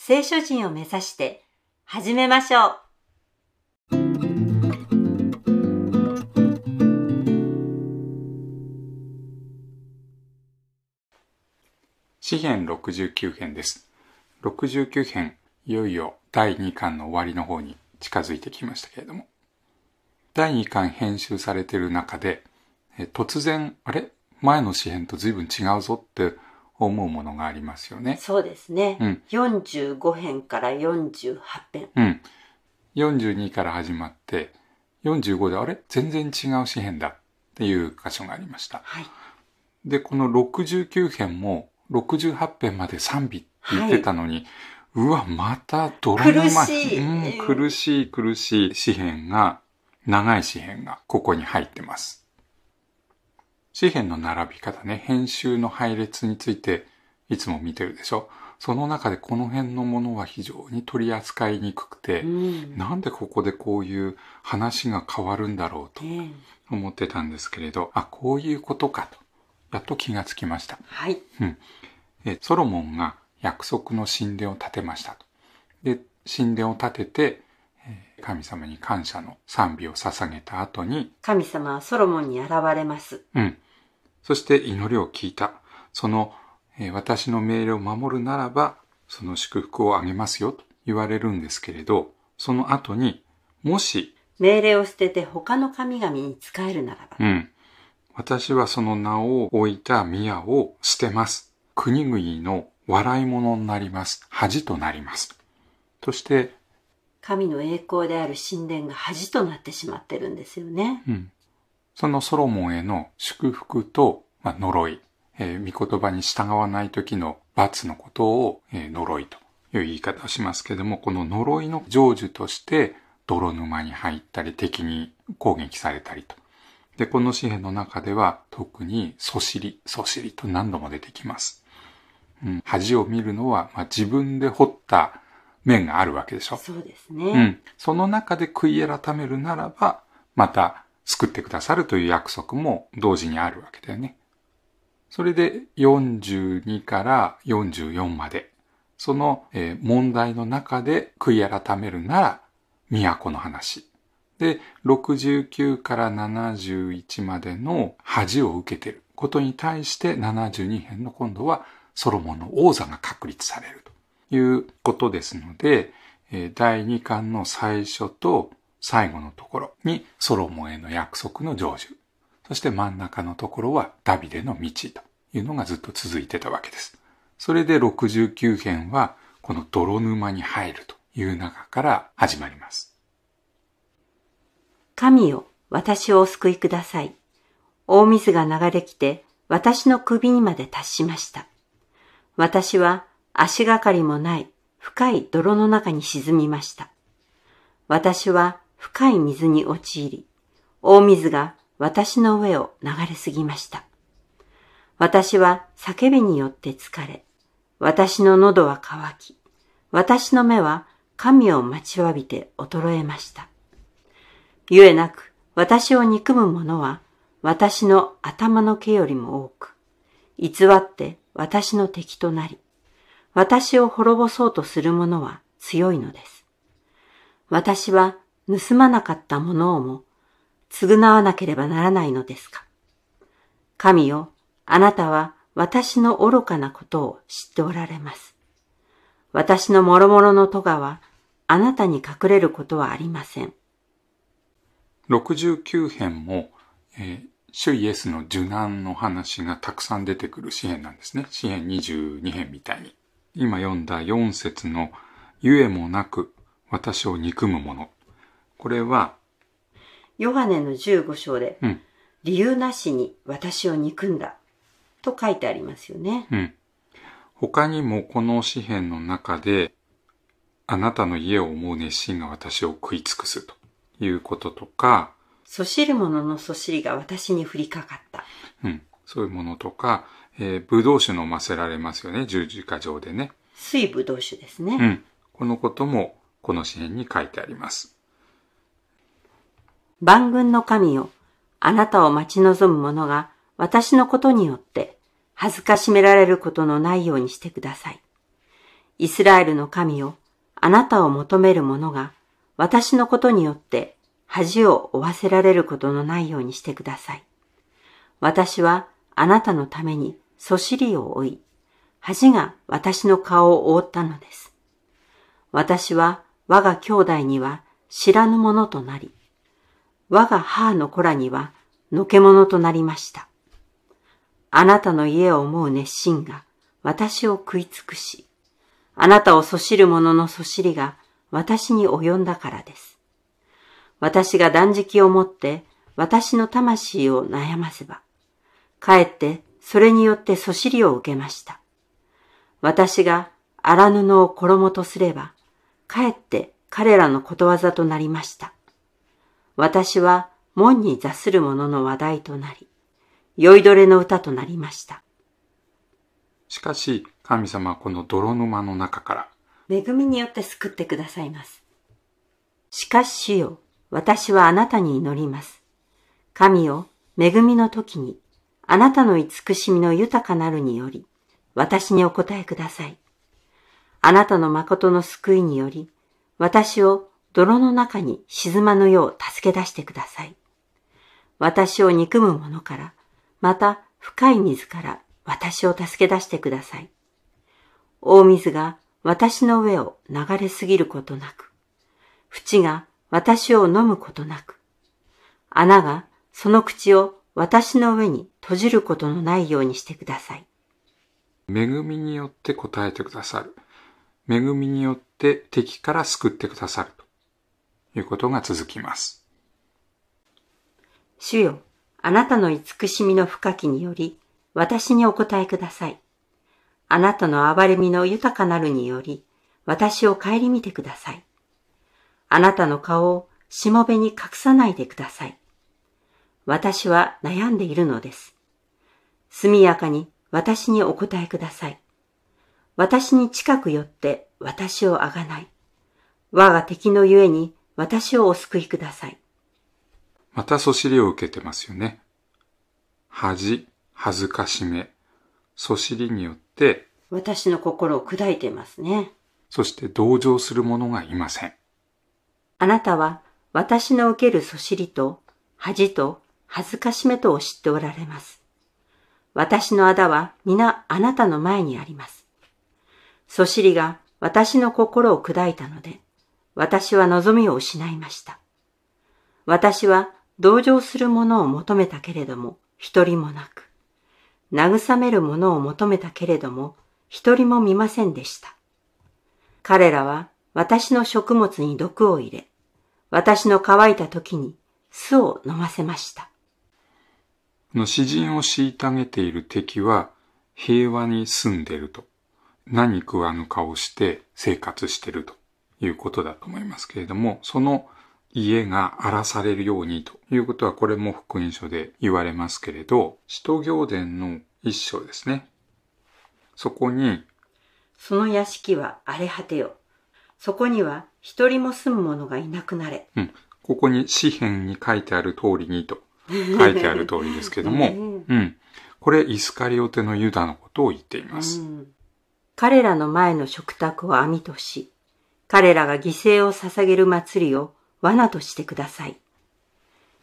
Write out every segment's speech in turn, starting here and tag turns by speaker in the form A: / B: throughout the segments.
A: 聖書人を目指して始めましょう。
B: 詩編69編です。69編いよいよ第2巻の終わりの方に近づいてきましたけれども。第2巻編集されている中で突然あれ？前の詩編と随分違うぞって思うものがありますよね。
A: そうですね。
B: うん。
A: 45編から48編。
B: うん。42から始まって45であれ？全然違う詩編だっていう箇所がありました。
A: はい。
B: でこの69編も68編まで賛美って言ってたのに、うわまた泥沼
A: 苦しい。
B: うん、苦しい苦しい詩編が長い詩編がここに入ってます詩編の並び方ね編集の配列についていつも見てるでしょ？その中でこの辺のものは非常に取り扱いにくくて、
A: うん。
B: なんでここでこういう話が変わるんだろうと
A: ね
B: 思ってたんですけれど、あ、こういうことかと、やっと気がつきました。
A: はい。
B: えソロモンが約束の神殿を建てましたと。で、神殿を建てて、えー神様に感謝の賛美を捧げた後に、
A: 神様はソロモンに現れます。
B: うん。そして祈りを聞いた。その、えー私の命令を守るならば、その祝福をあげますよと言われるんですけれど、その後に、もし
A: 命令を捨てて他の神々に仕えるならば。
B: うん。私はその名を置いた宮を捨てます。国々の笑い物になります。恥となります。そして、
A: 神の栄光である神殿が恥となってしまってるんですよね。
B: うん。そのソロモンへの祝福と、まあ、呪い、えー御言葉に従わない時の罰のことを、えー呪いという言い方をしますけれども、この呪いの成就として、泥沼に入ったり、敵に攻撃されたりと。で、この詩篇の中では特にそしり、そしりと何度も出てきます。うん、恥を見るのは、まあ、自分で掘った面があるわけでしょ。
A: そうです
B: う
A: ね。
B: ん。その中で悔い改めるならば、また救ってくださるという約束も同時にあるわけだよね。それで42から44まで、その問題の中で悔い改めるなら、都の話。で、69から71までの恥を受けていることに対して72編の今度はソロモンの王座が確立されるということですので、第2巻の最初と最後のところにソロモンへの約束の成就。そして真ん中のところはダビデの道というのがずっと続いてたわけです。それで69編はこの泥沼に入るという中から始まります。
A: 神よ、私をお救いください。大水が流れ来て、私の首にまで達しました。私は足がかりもない深い泥の中に沈みました。私は深い水に陥り、大水が私の上を流れすぎました。私は叫びによって疲れ、私の喉は渇き、私の目は神を待ちわびて衰えました。ゆえなく、私を憎む者は、私の頭の毛よりも多く、偽って私の敵となり、私を滅ぼそうとする者は強いのです。私は盗まなかったものをも、償わなければならないのですか。神よ、あなたは私の愚かなことを知っておられます。私の諸々の咎は、あなたに隠れることはありません。
B: 69編も、えー主イエスの受難の話がたくさん出てくる詩編なんですね。詩編22編みたいに。今読んだ4節の、ゆえもなく私を憎む者。これは、
A: ヨハネの15章で、
B: うん
A: 理由なしに私を憎んだと書いてありますよね。
B: うん。他にもこの詩篇の中で、あなたの家を思う熱心が私を食い尽くすということとか、
A: そしる者のそしりが私に降りかかった。
B: うん、そういうものとか、えー、葡萄酒飲ませられますよね、十字架上でね。
A: 水ぶどう酒ですね。
B: うん。このことも、この詩篇に書いてあります。
A: 万軍の神よ、あなたを待ち望む者が私のことによって恥ずかしめられることのないようにしてください。イスラエルの神よ、あなたを求める者が私のことによって恥を負わせられることのないようにしてください。私はあなたのためにそしりを追い、恥が私の顔を覆ったのです。私は我が兄弟には知らぬものとなり、我が母の子らにはのけ者となりました。あなたの家を思う熱心が私を食い尽くし、あなたをそしる者のそしりが私に及んだからです。私が断食をもって私の魂を悩ませば、かえってそれによってそしりを受けました。私が荒布を衣とすれば、かえって彼らのことわざとなりました。私は門に座する者の話題となり、酔いどれの歌となりました。
B: しかし、神様はこの泥沼の中から、
A: 恵みによって救ってくださいます。しかし主よ、私はあなたに祈ります。神よ、恵みの時に、あなたの慈しみの豊かなるにより、私にお答えください。あなたの誠の救いにより、私を泥の中に沈まぬよう助け出してください。私を憎む者から、また深い水から私を助け出してください。大水が私の上を流れすぎることなく、淵が私を飲むことなく、穴がその口を私の上に閉じることのないようにしてください。
B: 恵みによって答えてくださる。恵みによって敵から救ってくださるいうことが続きます。
A: 主よ、あなたの慈しみの深きにより、私にお答えください。あなたの憐れみの豊かなるにより、私を顧みてください。あなたの顔をしもべに隠さないでください。私は悩んでいるのです。速やかに私にお答えください。私に近く寄って私をあがない。我が敵のゆえに私をお救いください。
B: またそしりを受けてますよね。恥、恥ずかしめ、そしりによって、
A: 私の心を砕いていますね。
B: そして同情する者がいません。
A: あなたは私の受けるそしりと恥と恥ずかしめとを知っておられます。私の仇は皆あなたの前にあります。そしりが私の心を砕いたので、私は望みを失いました。私は同情する者を求めたけれども、一人もなく、慰める者を求めたけれども、一人も見ませんでした。彼らは私の食物に毒を入れ、私の乾いた時に巣を飲ませました。
B: の詩人を虐げている敵は平和に住んでいると。何食わぬ顔して生活してるということだと思いますけれども、その家が荒らされるようにということはこれも福音書で言われますけれど、使徒行伝の一章ですね。そこに、
A: その屋敷は荒れ果てよ。そこには一人も住む者がいなくなれ。
B: うん、ここに詩篇に書いてある通りにと書いてある通りですけども、
A: うん
B: うん。これイスカリオテのユダのことを言っています。
A: うん彼らの前の食卓を網とし、彼らが犠牲を捧げる祭りを罠としてください。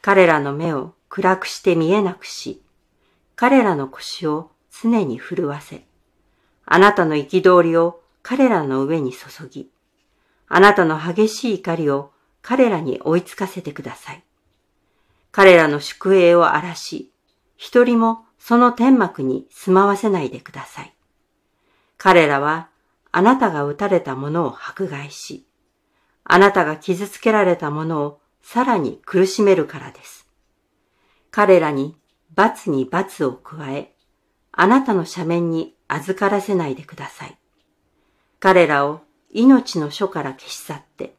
A: 彼らの目を暗くして見えなくし、彼らの腰を常に震わせ、あなたの憤りを彼らの上に注ぎ、あなたの激しい怒りを彼らに追いつかせてください。彼らの宿営を荒らし、一人もその天幕に住まわせないでください。彼らはあなたが撃たれたものを迫害し、あなたが傷つけられたものをさらに苦しめるからです。彼らに罰に罰を加え、あなたの斜面に預からせないでください。彼らを命の書から消し去って、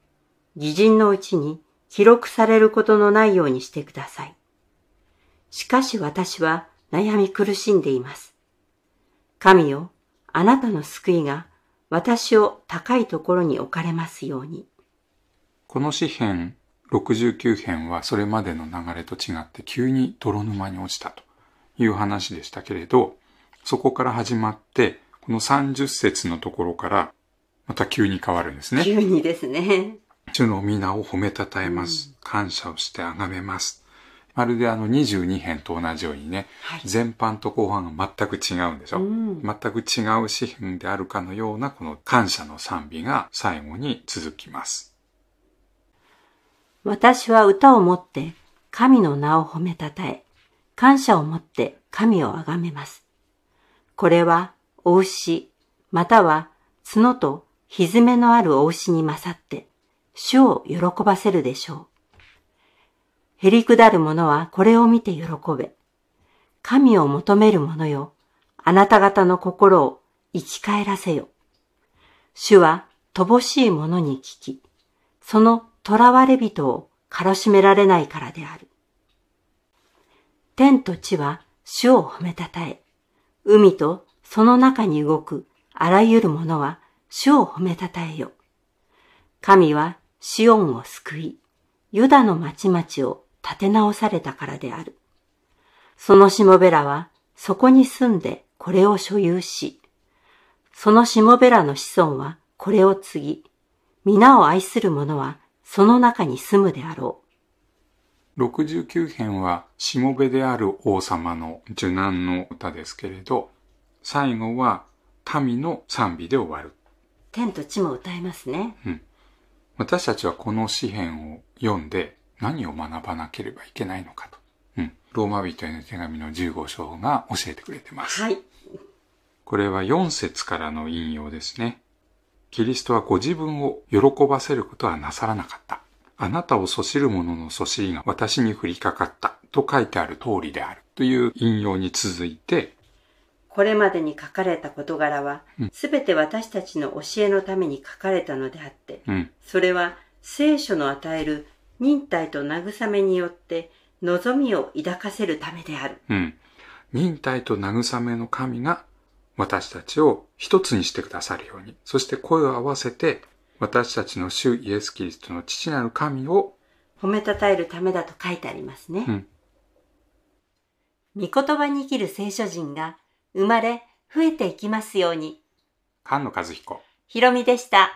A: 義人のうちに記録されることのないようにしてください。しかし私は悩み苦しんでいます。神よ、あなたの救いが私を高いところに置かれますように。
B: この詩編69編はそれまでの流れと違って急に泥沼に落ちたという話でしたけれど、そこから始まって、この30節のところからまた急に変わるんですね。
A: 急にですね。
B: 主の皆を褒めたたえます。感謝をして崇めます。まるであの22編と同じようにね、
A: はい。
B: 前半と後半が全く違うんでしょ、
A: うん
B: 全く違う詩篇であるかのようなこの感謝の賛美が最後に続きます。
A: 私は歌をもって神の名を褒めたたえ、感謝をもって神をあがめます。これは、お牛、または角と蹄のあるお牛に勝って、主を喜ばせるでしょう。へりくだる者はこれを見て喜べ。神を求める者よ、あなた方の心を生き返らせよ。主は乏しい者に聞き、その囚われ人をからしめられないからである。天と地は主を褒めたたえ、海とその中に動くあらゆるものは主を褒めたたえよ。神はシオンを救い、ユダの町々を立て直されたからである。そのしもべらはそこに住んでこれを所有し、そのしもべらの子孫はこれを継ぎ、皆を愛する者はその中に住むであろ
B: 69編はしもべである王様の受難の歌ですけれど、最後は民の賛美で終わる。
A: う。天と地も歌えますね。
B: 私たちはこの詩篇を読んで何を学ばなければいけないのかと。うん。ローマ人への手紙の15章が教えてくれてます。
A: はい。
B: これは4節からの引用ですね。キリストはご自分を喜ばせることはなさらなかった。あなたをそしる者のそしりが私に降りかかったと書いてある通りであるという引用に続いて、
A: これまでに書かれた事柄は
B: うん、
A: すべて私たちの教えのために書かれたのであって、
B: うん、
A: それは聖書の与える忍耐と慰めによって望みを抱かせるためである。
B: うん。忍耐と慰めの神が私たちを一つにしてくださるように、そして声を合わせて私たちの主イエス・キリストの父なる神を、
A: 褒めたたえるためだと書いてありますね。
B: うん、
A: 御言葉に生きる聖書人が生まれ増えていきますように。
B: 菅野和彦。
A: ひろみでした。